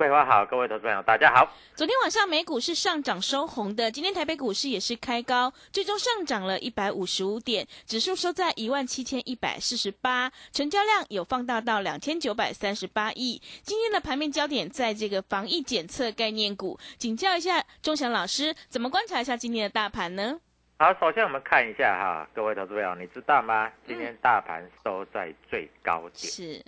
桂花好，各位投资朋友大家好。昨天晚上美股是上涨收红的，今天台北股市也是开高，最终上涨了一百五十五点，指数收在一万七千一百四十八，成交量有放大到两千九百三十八亿。今天的盘面焦点在这个防疫检测概念股，请教一下钟祥老师，怎么观察一下今天的大盘呢？好，首先我们看一下哈，各位投资朋友，你知道吗？今天大盘收在最高点，是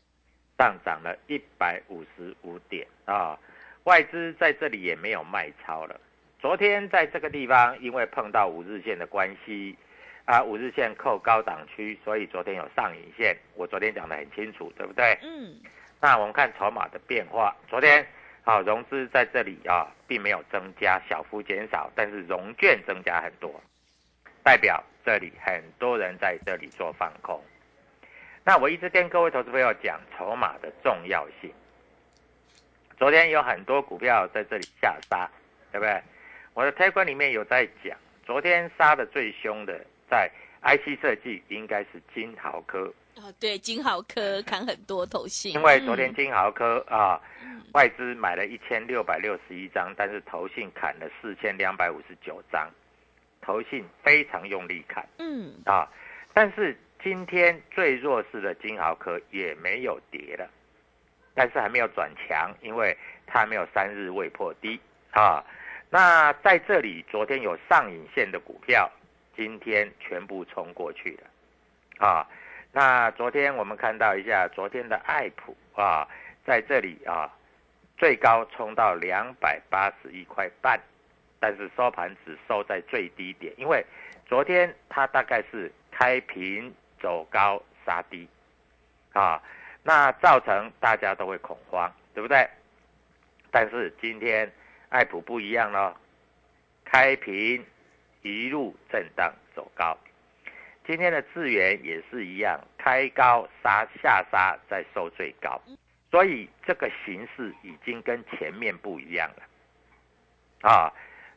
上涨了一百五十五点啊、外资在这里也没有卖超了。昨天在这个地方，因为碰到五日线的关系，啊，五日线扣高档区，所以昨天有上影线。我昨天讲的很清楚，对不对？嗯，那我们看筹码的变化，昨天啊融资在这里啊并没有增加，小幅减少，但是融券增加很多，代表这里很多人在这里做放空。那我一直跟各位投资朋友讲筹码的重要性。昨天有很多股票在这里下杀，对不对？我的推官里面有在讲，昨天杀的最凶的在 IC 设计应该是金豪科，哦，对，金豪科砍很多头信，因为昨天嗯金豪科啊，外资买了一千六百六十一张，但是投信砍了四千两百五十九张，投信非常用力砍嗯啊。但是今天最弱势的金豪科也没有跌了，但是还没有转强，因为它没有三日未破低啊。那在这里，昨天有上影线的股票，今天全部冲过去了啊。那昨天我们看到一下，昨天的爱普啊，在这里啊，最高冲到两百八十一块半，但是收盘只收在最低点，因为昨天它大概是开平走高杀低，啊，那造成大家都会恐慌，对不对？但是今天爱普不一样了，开平一路震荡走高。今天的智源也是一样，开高杀下杀再收最高，所以这个形势已经跟前面不一样了。啊，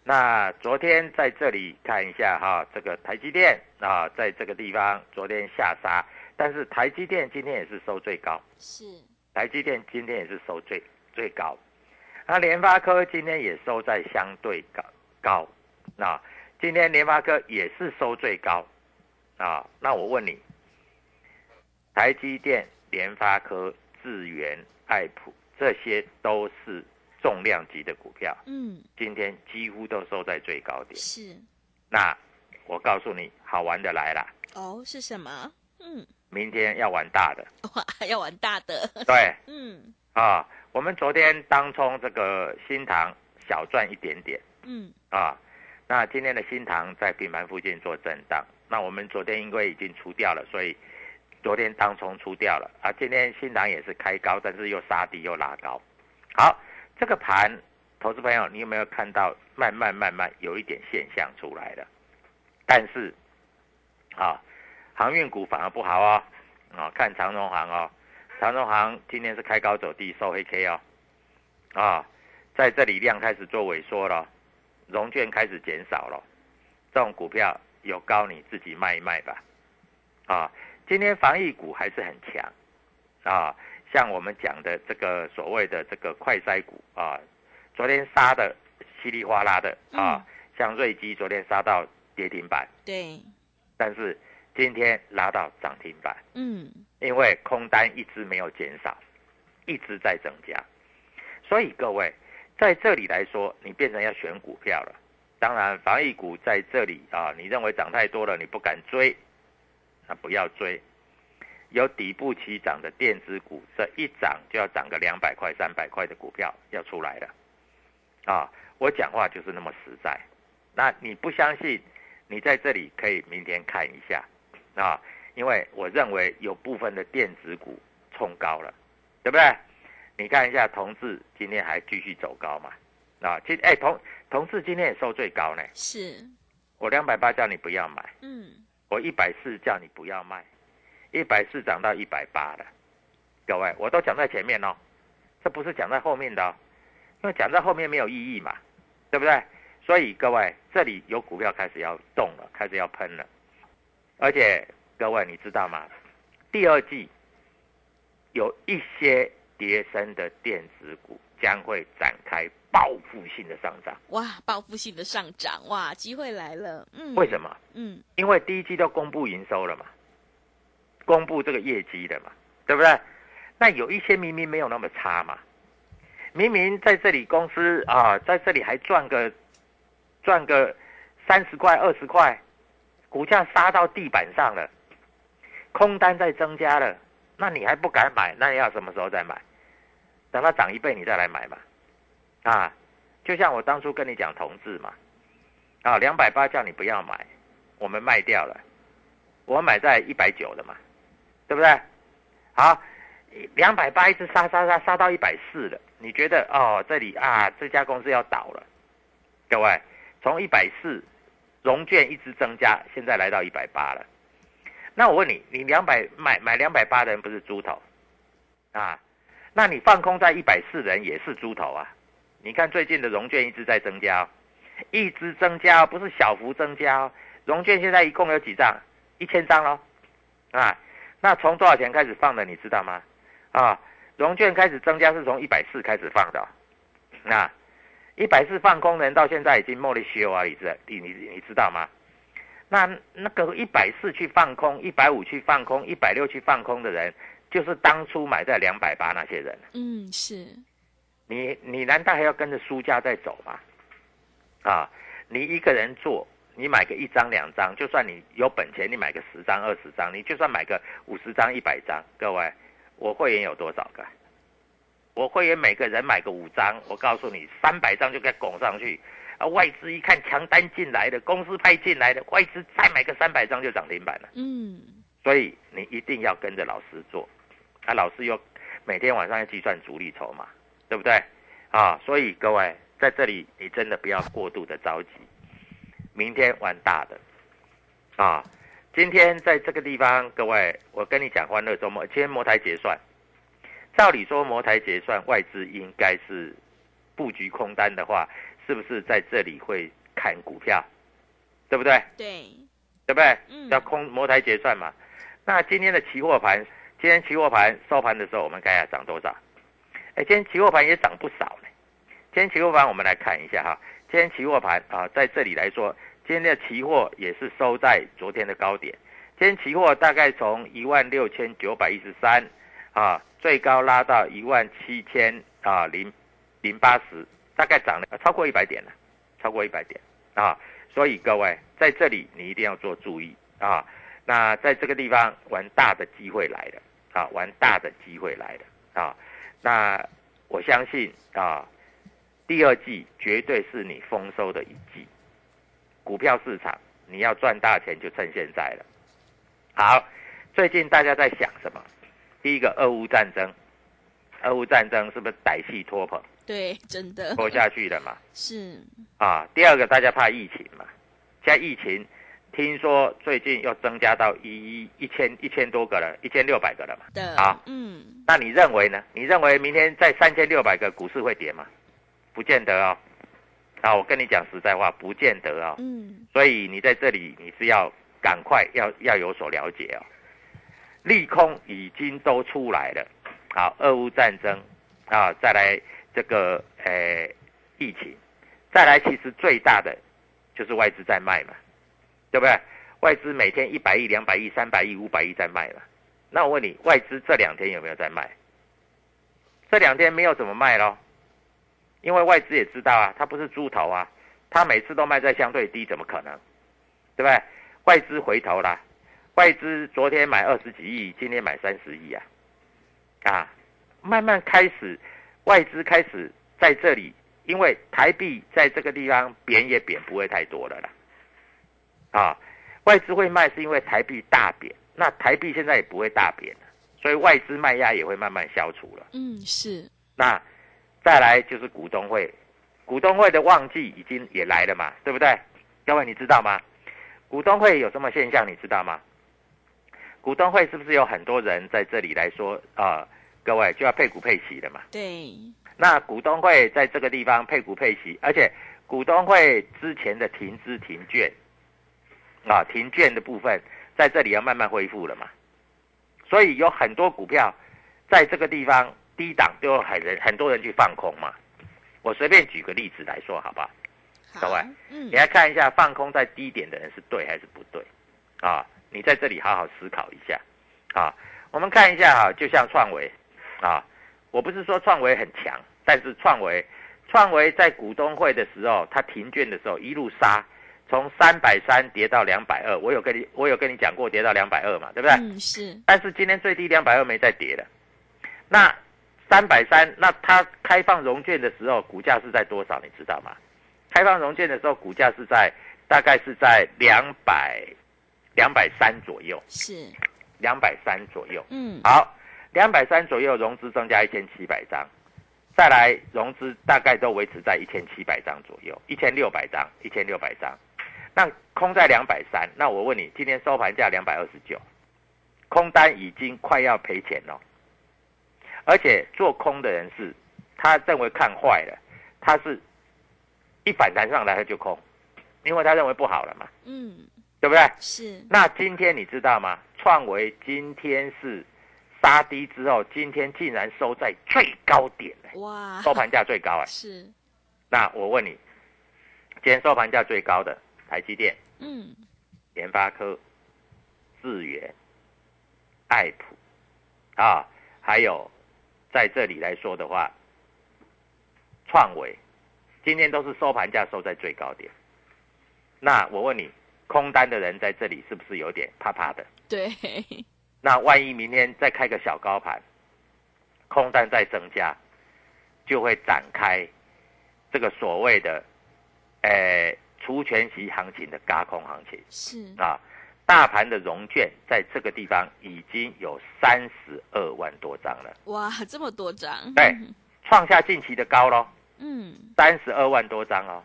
那昨天在这里看一下哈，这个台积电啊，在这个地方昨天下杀，但是台积电今天也是收最高，是。台积电今天也是收最最高，那联发科今天也收在相对高高，那今天联发科也是收最高，啊，那我问你，台积电、联发科、智源、爱普这些都是重量级的股票，嗯今天几乎都收在最高点。是那我告诉你，好玩的来了，哦是什么？嗯明天要玩大的，哇要玩大的，对。嗯啊，我们昨天当冲这个新塘小赚一点点嗯啊，那今天的新塘在平盘附近做震荡。那我们昨天因为已经出掉了，所以昨天当冲出掉了啊，今天新塘也是开高，但是又杀低又拉高。好，这个盘，投资朋友，你有没有看到慢慢慢慢有一点现象出来了？但是，啊，航运股反而不好哦，啊，看长荣航哦，长荣航今天是开高走低收黑 K 哦，啊，在这里量开始做萎缩了，融券开始减少了，这种股票有高你自己卖一卖吧，啊，今天防疫股还是很强，啊，像我们讲的这个所谓的这个快筛股啊，昨天杀的稀里哗啦的啊，像瑞基昨天杀到。跌停板，对，但是今天拉到涨停板，嗯，因为空单一直没有减少，一直在增加，所以各位在这里来说，你变成要选股票了。当然，防疫股在这里啊，你认为涨太多了，你不敢追，那不要追。有底部起涨的电子股，这一涨就要涨个两百块、三百块的股票要出来了，啊，我讲话就是那么实在。那你不相信？你在这里可以明天看一下，啊，因为我认为有部分的电子股冲高了，对不对？你看一下同志今天还继续走高嘛？啊，今哎同同志今天也收最高呢。是，我两百八叫你不要买，嗯，我一百四叫你不要卖，一百四涨到一百八了，各位我都讲在前面哦，这不是讲在后面的，哦，因为讲在后面没有意义嘛，对不对？所以各位，这里有股票开始要动了，开始要喷了，而且各位你知道吗？第二季有一些跌升的电子股将会展开报复性的上涨。哇，报复性的上涨，哇，机会来了。嗯，为什么？嗯，因为第一季都公布营收了嘛，公布这个业绩的嘛，对不对？那有一些明明没有那么差嘛，明明在这里公司啊，在这里还赚个。赚个三十块、二十块，股价杀到地板上了，空单在增加了，那你还不敢买？那要什么时候再买？等它涨一倍你再来买嘛？啊，就像我当初跟你讲同志嘛，啊，两百八叫你不要买，我们卖掉了，我买在一百九的嘛，对不对？好，两百八一直杀杀杀杀到一百四了，你觉得哦，这里啊这家公司要倒了，各位。从一百四，融券一直增加，现在来到一百八了。那我问你，你两百买买两百八的人不是猪头啊？那你放空在一百四人也是猪头啊？你看最近的融券一直在增加，一直增加，不是小幅增加。融券现在一共有几张？一千张喽，啊？那从多少钱开始放的？你知道吗？啊？融券开始增加是从一百四开始放的，那？一百四放空人到现在已经莫里修啊，你知你你你知道吗？那那个一百四去放空，一百五去放空，一百六去放空的人，就是当初买在两百八那些人。嗯，是。你你难道还要跟着输家在走吗？啊，你一个人做，你买个一张两张，就算你有本钱，你买个十张二十张，你就算买个五十张一百张，各位，我会员有多少个？我会员每个人买个五张，我告诉你，三百张就该拱上去。啊，外资一看强单进来的，公司派进来的，外资再买个三百张就涨停板了。嗯，所以你一定要跟着老师做，啊，老师又每天晚上要计算主力筹码，对不对？啊，所以各位在这里，你真的不要过度的着急，明天玩大的，啊，今天在这个地方，各位，我跟你讲欢乐周末，今天摩台结算。照理说，摩台结算外资应该是布局空单的话，是不是在这里会看股票？对不对？对，对不对？嗯。要空摩台结算嘛？那今天的期货盘，今天期货盘收盘的时候，我们看一下涨多少？哎，今天期货盘也涨不少呢。今天期货盘我们来看一下哈，今天期货盘啊，在这里来说，今天的期货也是收在昨天的高点。今天期货大概从一万六千九百一十三啊。最高拉到一万七千啊零零八十，大概涨了超过一百点了，超过一百点啊！所以各位在这里你一定要做注意啊！那在这个地方玩大的机会来了啊，玩大的机会来了啊！那我相信啊，第二季绝对是你丰收的一季，股票市场你要赚大钱就趁现在了。好，最近大家在想什么？第一个，俄乌战争，俄乌战争是不是歹戏拖棚对，真的拖下去了嘛？是，啊，第二个，大家怕疫情嘛？现在疫情听说最近又增加到一一千一千多个了，一千六百个了嘛？的，啊嗯，那你认为呢？你认为明天在三千六百个股市会跌吗？不见得哦。啊，我跟你讲实在话，不见得哦。嗯，所以你在这里你是要赶快要要有所了解哦。利空已经都出来了，好，俄乌战争啊，再来这个呃疫情，再来其实最大的就是外资在卖嘛，对不对？外资每天一百亿、两百亿、三百亿、五百亿在卖嘛。那我问你，外资这两天有没有在卖？这两天没有怎么卖咯，因为外资也知道啊，他不是猪头啊，他每次都卖在相对低，怎么可能？对不对？外资回头啦，外资昨天买二十几亿，今天买三十亿啊，啊，慢慢开始，外资开始在这里，因为台币在这个地方贬也贬不会太多了啦，啊，外资会卖是因为台币大贬，那台币现在也不会大贬了，所以外资卖压也会慢慢消除了。嗯，是，那再来就是股东会，股东会的旺季已经也来了嘛，对不对？各位你知道吗？股东会有什么现象你知道吗？股东会是不是有很多人在这里来说啊、呃各位就要配股配息的嘛？对，那股东会在这个地方配股配息，而且股东会之前的停资停券啊，停券的部分在这里要慢慢恢复了嘛，所以有很多股票在这个地方低档都有很人很多人去放空嘛。我随便举个例子来说，好不好？各位，嗯你，来看一下放空在低点的人是对还是不对啊？你在这里好好思考一下啊。我们看一下哈，就像创维啊，我不是说创维很强，但是创维创维在股东会的时候，它停券的时候一路杀，从三百三跌到两百二，我有跟你我有跟你讲过跌到两百二嘛，对不对？嗯，是，但是今天最低两百二没再跌了，那三百三，那它开放融券的时候，股价是在多少？你知道吗？开放融券的时候，股价是在大概是在两百两百三左右，是，两百三左右。嗯，好，两百三左右融资增加一千七百张，再来融资大概都维持在一千七百张左右，一千六百张，一千六百张。那空在两百三，那我问你，今天收盘价两百二十九，空单已经快要赔钱了，而且做空的人是，他认为看坏了，他是一反弹上来他就空，因为他认为不好了嘛，嗯，对不对？是，那今天你知道吗？创维今天是杀低之后，今天竟然收在最高点呢，哇，收盘价最高哎。是，那我问你，今天收盘价最高的台积电、嗯，联发科、智源、爱普啊，还有在这里来说的话，创维今天都是收盘价收在最高点。那我问你，空单的人在这里是不是有点怕怕的？对，那万一明天再开个小高盘，空单再增加，就会展开这个所谓的，呃，除权息行情的轧空行情是，啊。大盘的融券在这个地方已经有三十二万多张了，哇，这么多张，对创下近期的高喽，嗯，三十二万多张哦。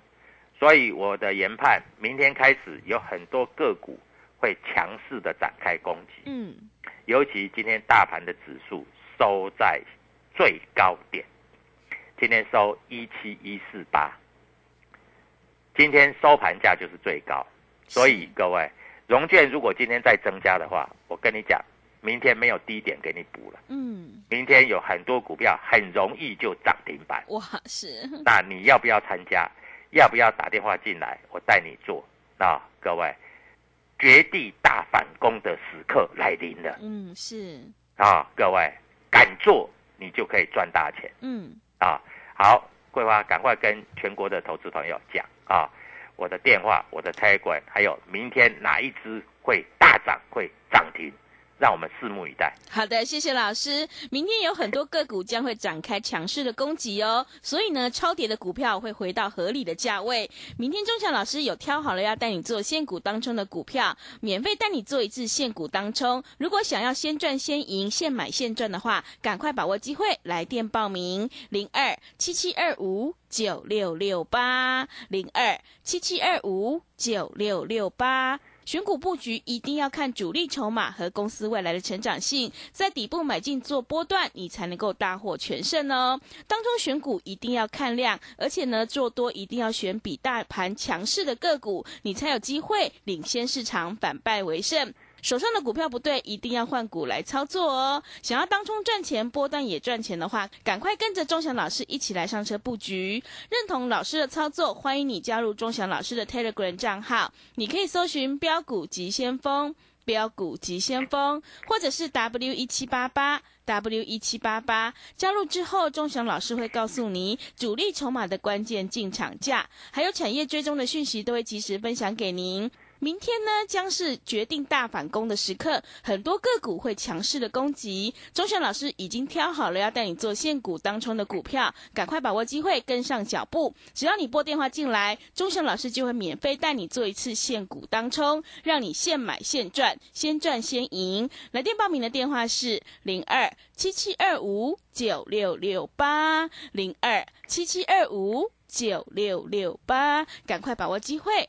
所以我的研判，明天开始有很多个股会强势的展开攻击。嗯，尤其今天大盘的指数收在最高点，今天收一七一四八，今天收盘价就是最高，所以各位，融券如果今天再增加的话，我跟你讲，明天没有低点给你补了，嗯，明天有很多股票很容易就涨停板，哇，是，那你要不要参加？要不要打电话进来？我带你做啊，各位，绝地大反攻的时刻来临了。嗯，是，啊，各位敢做，你就可以赚大钱嗯，啊！好，桂花，赶快跟全国的投资朋友讲啊，我的电话、我的开关还有明天哪一只会大涨、会涨停。让我们拭目以待。好的，谢谢老师。明天有很多个股将会展开强势的攻击哦，所以呢，超跌的股票会回到合理的价位。明天钟祥老师有挑好了要带你做现股当中的股票，免费带你做一次现股当冲。如果想要先赚先赢、现买现赚的话，赶快把握机会，来电报名零二七七二五九六六八零二七七二五九六六八。选股布局一定要看主力筹码和公司未来的成长性，在底部买进做波段，你才能够大获全胜哦。当中选股一定要看量，而且呢做多一定要选比大盘强势的个股，你才有机会领先市场，反败为胜。手上的股票不对，一定要换股来操作哦。想要当冲赚钱，波段也赚钱的话，赶快跟着钟祥老师一起来上车布局。认同老师的操作，欢迎你加入钟祥老师的 Telegram 账号，你可以搜寻“标股急先锋”、“标股急先锋”，或者是 W 一七八八 W 一七八八。加入之后，钟祥老师会告诉你主力筹码的关键进场价，还有产业追踪的讯息，都会及时分享给您。明天呢，将是决定大反攻的时刻，很多个股会强势的攻击。钟祥老师已经挑好了要带你做现股当冲的股票，赶快把握机会，跟上脚步。只要你拨电话进来，钟祥老师就会免费带你做一次现股当冲，让你现买现赚，先赚先赢。来电报名的电话是零二七七二五九六六八零二七七二五九六六八，赶快把握机会。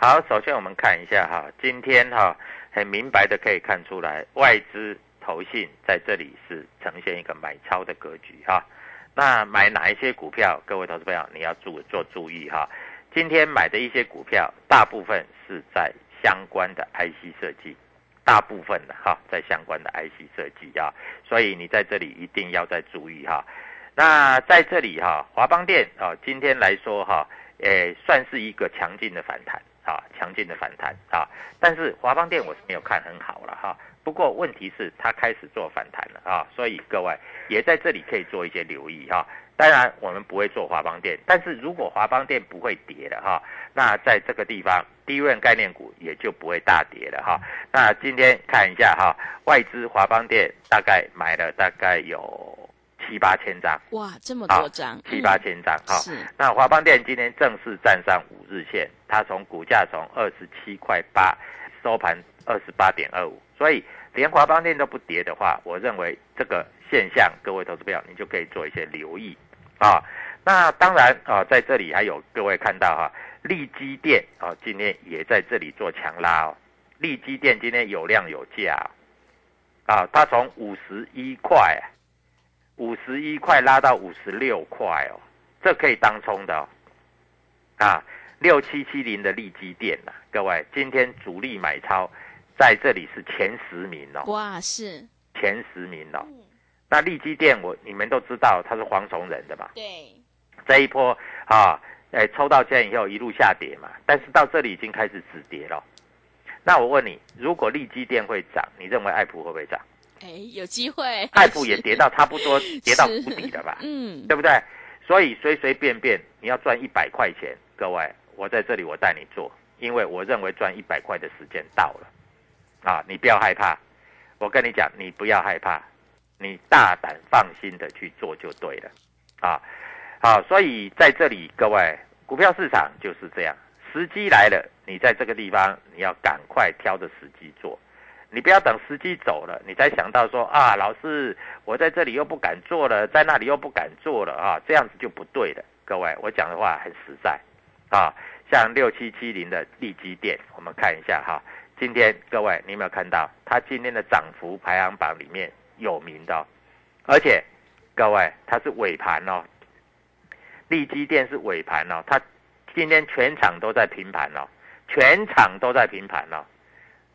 好，首先我们看一下哈，今天哈很明白的可以看出来，外资、投信在这里是呈现一个买超的格局哈。那买哪一些股票？各位投资朋友，你要注做注意哈。今天买的一些股票，大部分是在相关的 IC 设计，大部分的哈，在相关的 IC 设计啊，所以你在这里一定要再注意哈。那在这里哈，华邦电啊，今天来说哈，诶，算是一个强劲的反弹啊，强劲的反弹啊。但是华邦电我是没有看很好了哈。不过问题是它开始做反弹了啊，所以各位也在这里可以做一些留意哈。当然我们不会做华邦电，但是如果华邦电不会跌了哈，那在这个地方低润概念股也就不会大跌了哈。那今天看一下哈，外资华邦电大概买了大概有七八千张，哇，这么多张，七八千张哈。是。那华邦电今天正式站上五日线，它从股价从二十七块八收盘二十八点二五，所以。连华邦电都不跌的话，我认为这个现象，各位投资友你就可以做一些留意啊。那当然啊，在这里还有各位看到哈，利基电啊，今天也在这里做强拉哦。利基电今天有量有价啊，它从五十一块，五十一块拉到五十六块哦，这可以当冲的哦。啊，六七七零的利基电呐，各位今天主力买超。在这里是前十名哦，哇，是前十名哦。那利基店我你们都知道它是黄崇仁的嘛？对。这一波啊，哎，抽到签以后一路下跌嘛，但是到这里已经开始止跌了。那我问你，如果利基店会涨，你认为爱普会不会涨？哎，有机会。爱普也跌到差不多 跌到谷底了吧？嗯，对不对？所以随随便便你要赚一百块钱，各位，我在这里我带你做，因为我认为赚一百块的时间到了。啊，你不要害怕，我跟你讲，你不要害怕，你大胆放心的去做就对了，啊，好，所以在这里各位，股票市场就是这样，时机来了，你在这个地方你要赶快挑着时机做，你不要等司机走了，你才想到说啊，老师，我在这里又不敢做了，在那里又不敢做了啊，这样子就不对了。各位，我讲的话很实在啊。像六七七零的利基店，我们看一下哈。今天各位，你有没有看到它今天的涨幅排行榜里面有名的？而且各位，它是尾盘哦。利基店是尾盘哦，它今天全场都在平盘哦，全场都在平盘哦。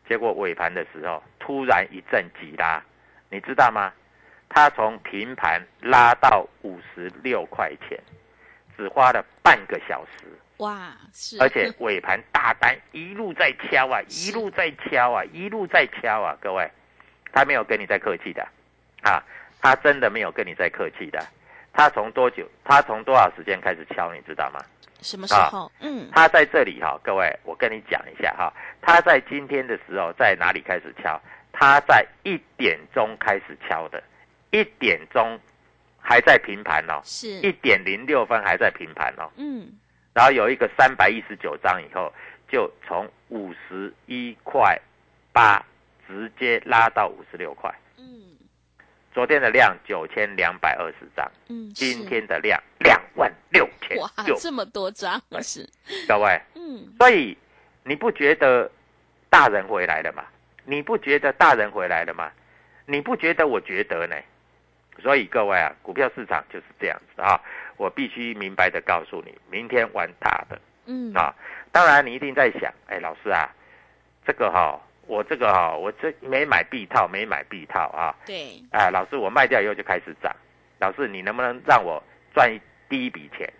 结果尾盘的时候，突然一阵急拉，你知道吗？它从平盘拉到五十六块钱，只花了半个小时。哇，是，而且尾盘大单一路在敲啊，一路在敲啊，一路在敲啊，各位，他没有跟你在客气的，啊，他真的没有跟你在客气的，他从多久，他从多少时间开始敲，你知道吗？什么时候？嗯，他在这里哈，各位，我跟你讲一下哈，他在今天的时候在哪里开始敲？他在一点钟开始敲的，一点钟还在平盘哦，是一点零六分还在平盘哦，嗯。然后有一个三百一十九张以后，就从五十一块八直接拉到五十六块。嗯，昨天的量九千两百二十张。嗯，今天的量两万六千。哇，这么多张是。各位，嗯，所以你不觉得大人回来了吗？你不觉得大人回来了吗？你不觉得？我觉得呢。所以各位啊，股票市场就是这样子啊。我必须明白的告诉你，明天玩大的，嗯啊，当然你一定在想，哎，老师啊，这个哈，我这个啊，我这没买 B 套，没买 B 套啊，对，哎，老师，我卖掉以后就开始涨，老师，你能不能让我赚第一笔钱？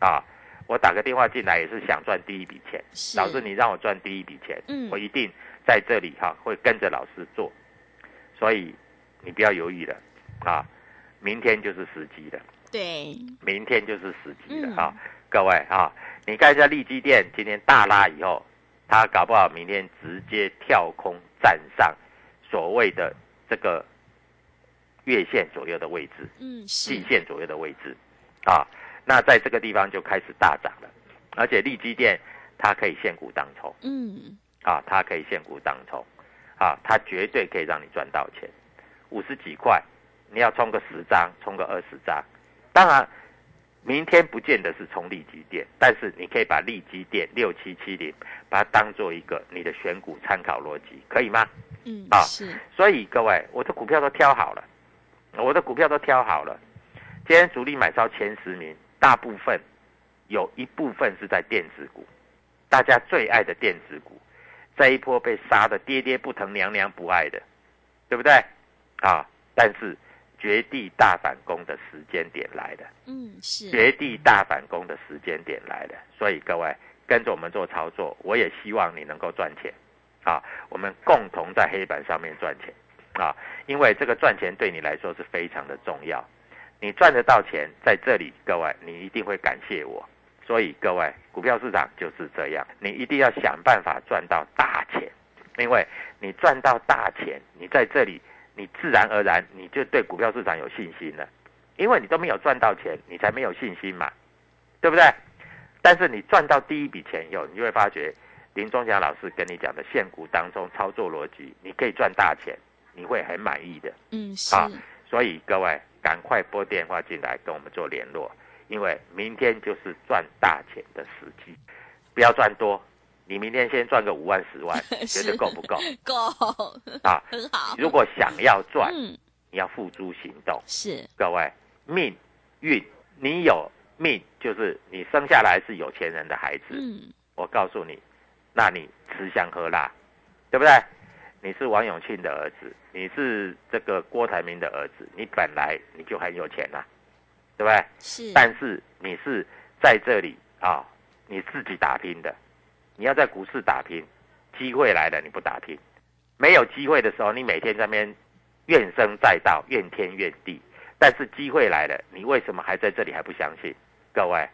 啊？我打个电话进来也是想赚第一笔钱，老师，你让我赚第一笔钱，嗯，我一定在这里哈会跟着老师做，所以你不要犹豫了啊，明天就是时机了。对，明天就是时机了啊！各位啊，你看一下利基店今天大拉以后，它搞不好明天直接跳空站上所谓的这个月线左右的位置，嗯，季线左右的位置。啊。那在这个地方就开始大涨了，而且利基电它可以现股当冲，嗯，啊，它可以现股当冲，啊，它绝对可以让你赚到钱，五十几块，你要冲个十张，冲个二十张。当然，明天不见得是冲利基电，但是你可以把利基电六七七零，把它当做一个你的选股参考逻辑，可以吗？嗯，啊，是。所以各位，我的股票都挑好了，我的股票都挑好了。今天主力买超前十名，大部分有一部分是在电子股，大家最爱的电子股，这一波被杀的跌跌不疼，娘娘不爱的，对不对？啊，但是。绝地大反攻的时间点来的，嗯，是。绝地大反攻的时间点来的，所以各位跟着我们做操作，我也希望你能够赚钱，啊，我们共同在黑板上面赚钱，啊，因为这个赚钱对你来说是非常的重要，你赚得到钱，在这里，各位你一定会感谢我，所以各位股票市场就是这样，你一定要想办法赚到大钱，因为你赚到大钱，你在这里。你自然而然你就对股票市场有信心了，因为你都没有赚到钱，你才没有信心嘛，对不对？但是你赚到第一笔钱以后，你就会发觉林忠祥老师跟你讲的现股当中操作逻辑，你可以赚大钱，你会很满意的。嗯，是。所以各位赶快拨电话进来跟我们做联络，因为明天就是赚大钱的时机，不要赚多。你明天先赚个五万十万，觉得够不够？够啊，很好。如果想要赚，你要付诸行动。是各位命运，你有命就是你生下来是有钱人的孩子。嗯，我告诉你，那你吃香喝辣，对不对？你是王永庆的儿子，你是这个郭台铭的儿子，你本来你就很有钱呐，对不对？是。但是你是在这里啊，你自己打拼的。你要在股市打拼，机会来了你不打拼，没有机会的时候，你每天在那边怨声载道、怨天怨地。但是机会来了，你为什么还在这里还不相信？各位，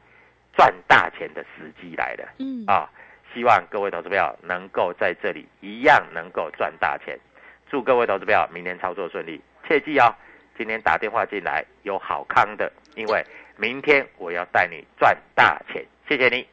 赚大钱的时机来了，嗯啊，希望各位投资票能够在这里一样能够赚大钱。祝各位投资票明天操作顺利，切记哦，今天打电话进来有好康的，因为明天我要带你赚大钱。谢谢你。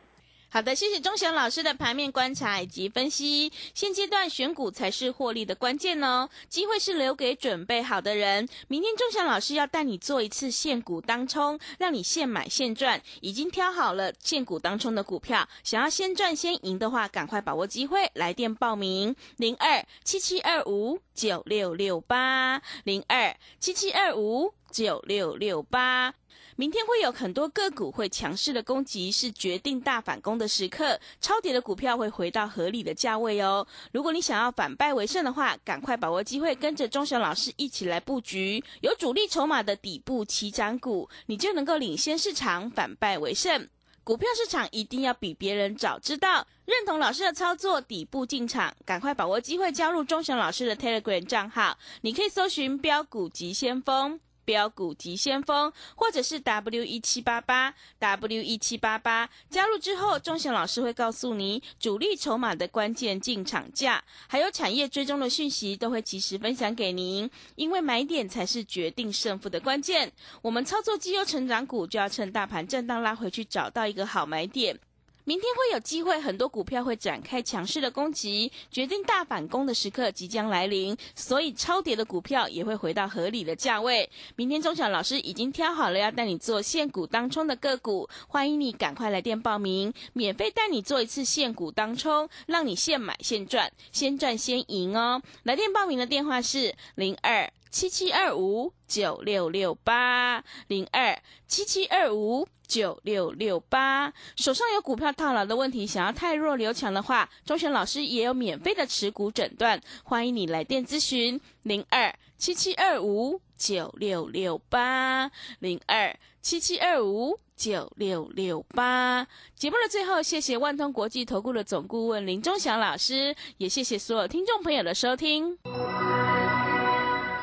好的，谢谢钟祥老师的盘面观察以及分析。现阶段选股才是获利的关键哦，机会是留给准备好的人。明天钟祥老师要带你做一次现股当冲，让你现买现赚。已经挑好了现股当冲的股票，想要先赚先赢的话，赶快把握机会，来电报名零二七七二五九六六八零二七七二五九六六八。明天会有很多个股会强势的攻击，是决定大反攻的时刻。超跌的股票会回到合理的价位哦。如果你想要反败为胜的话，赶快把握机会，跟着钟祥老师一起来布局有主力筹码的底部起涨股，你就能够领先市场，反败为胜。股票市场一定要比别人早知道，认同老师的操作，底部进场，赶快把握机会，加入钟祥老师的 Telegram 账号，你可以搜寻标股急先锋。标股急先锋，或者是 W 一七八八 W 一七八八，加入之后，钟祥老师会告诉你主力筹码的关键进场价，还有产业追踪的讯息，都会及时分享给您。因为买点才是决定胜负的关键。我们操作绩优成长股，就要趁大盘震荡拉回去，找到一个好买点。明天会有机会，很多股票会展开强势的攻击，决定大反攻的时刻即将来临，所以超跌的股票也会回到合理的价位。明天钟小老师已经挑好了要带你做现股当冲的个股，欢迎你赶快来电报名，免费带你做一次现股当冲，让你现买现赚，先赚先赢哦。来电报名的电话是零二七七二五九六六八零二七七二五。九六六八，手上有股票套牢的问题，想要太弱留强的话，钟璇老师也有免费的持股诊断，欢迎你来电咨询零二七七二五九六六八零二七七二五九六六八。节目的最后，谢谢万通国际投顾的总顾问林钟祥老师，也谢谢所有听众朋友的收听。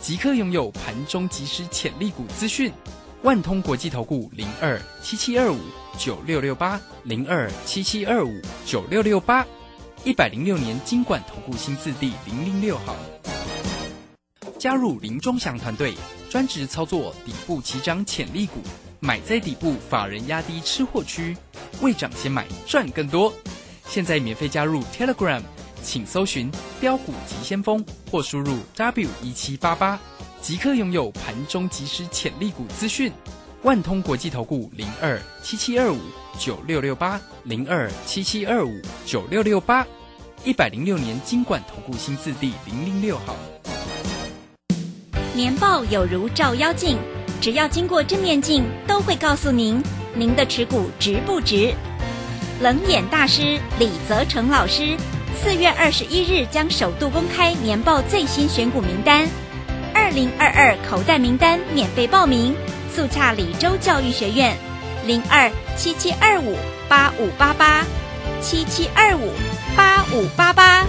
即刻拥有盘中即时潜力股资讯，万通国际投顾零二七七二五九六六八零二七七二五九六六八，一百零六年经管投顾新字第零零六号。加入林中祥团队，专职操作底部起涨潜力股，买在底部，法人压低吃货区，未涨先买赚更多。现在免费加入 Telegram。请搜寻标股急先锋，或输入 W 一七八八，即刻拥有盘中即时潜力股资讯。万通国际投顾零二七七二五九六六八零二七七二五九六六八，一百零六年经管投顾新字第零零六号。年报有如照妖镜，只要经过正面镜，都会告诉您您的持股值不值。冷眼大师李泽成老师。四月二十一日将首度公开年报最新选股名单，二零二二口袋名单免费报名，速洽李州教育学院，零二七七二五八五八八，七七二五八五八八。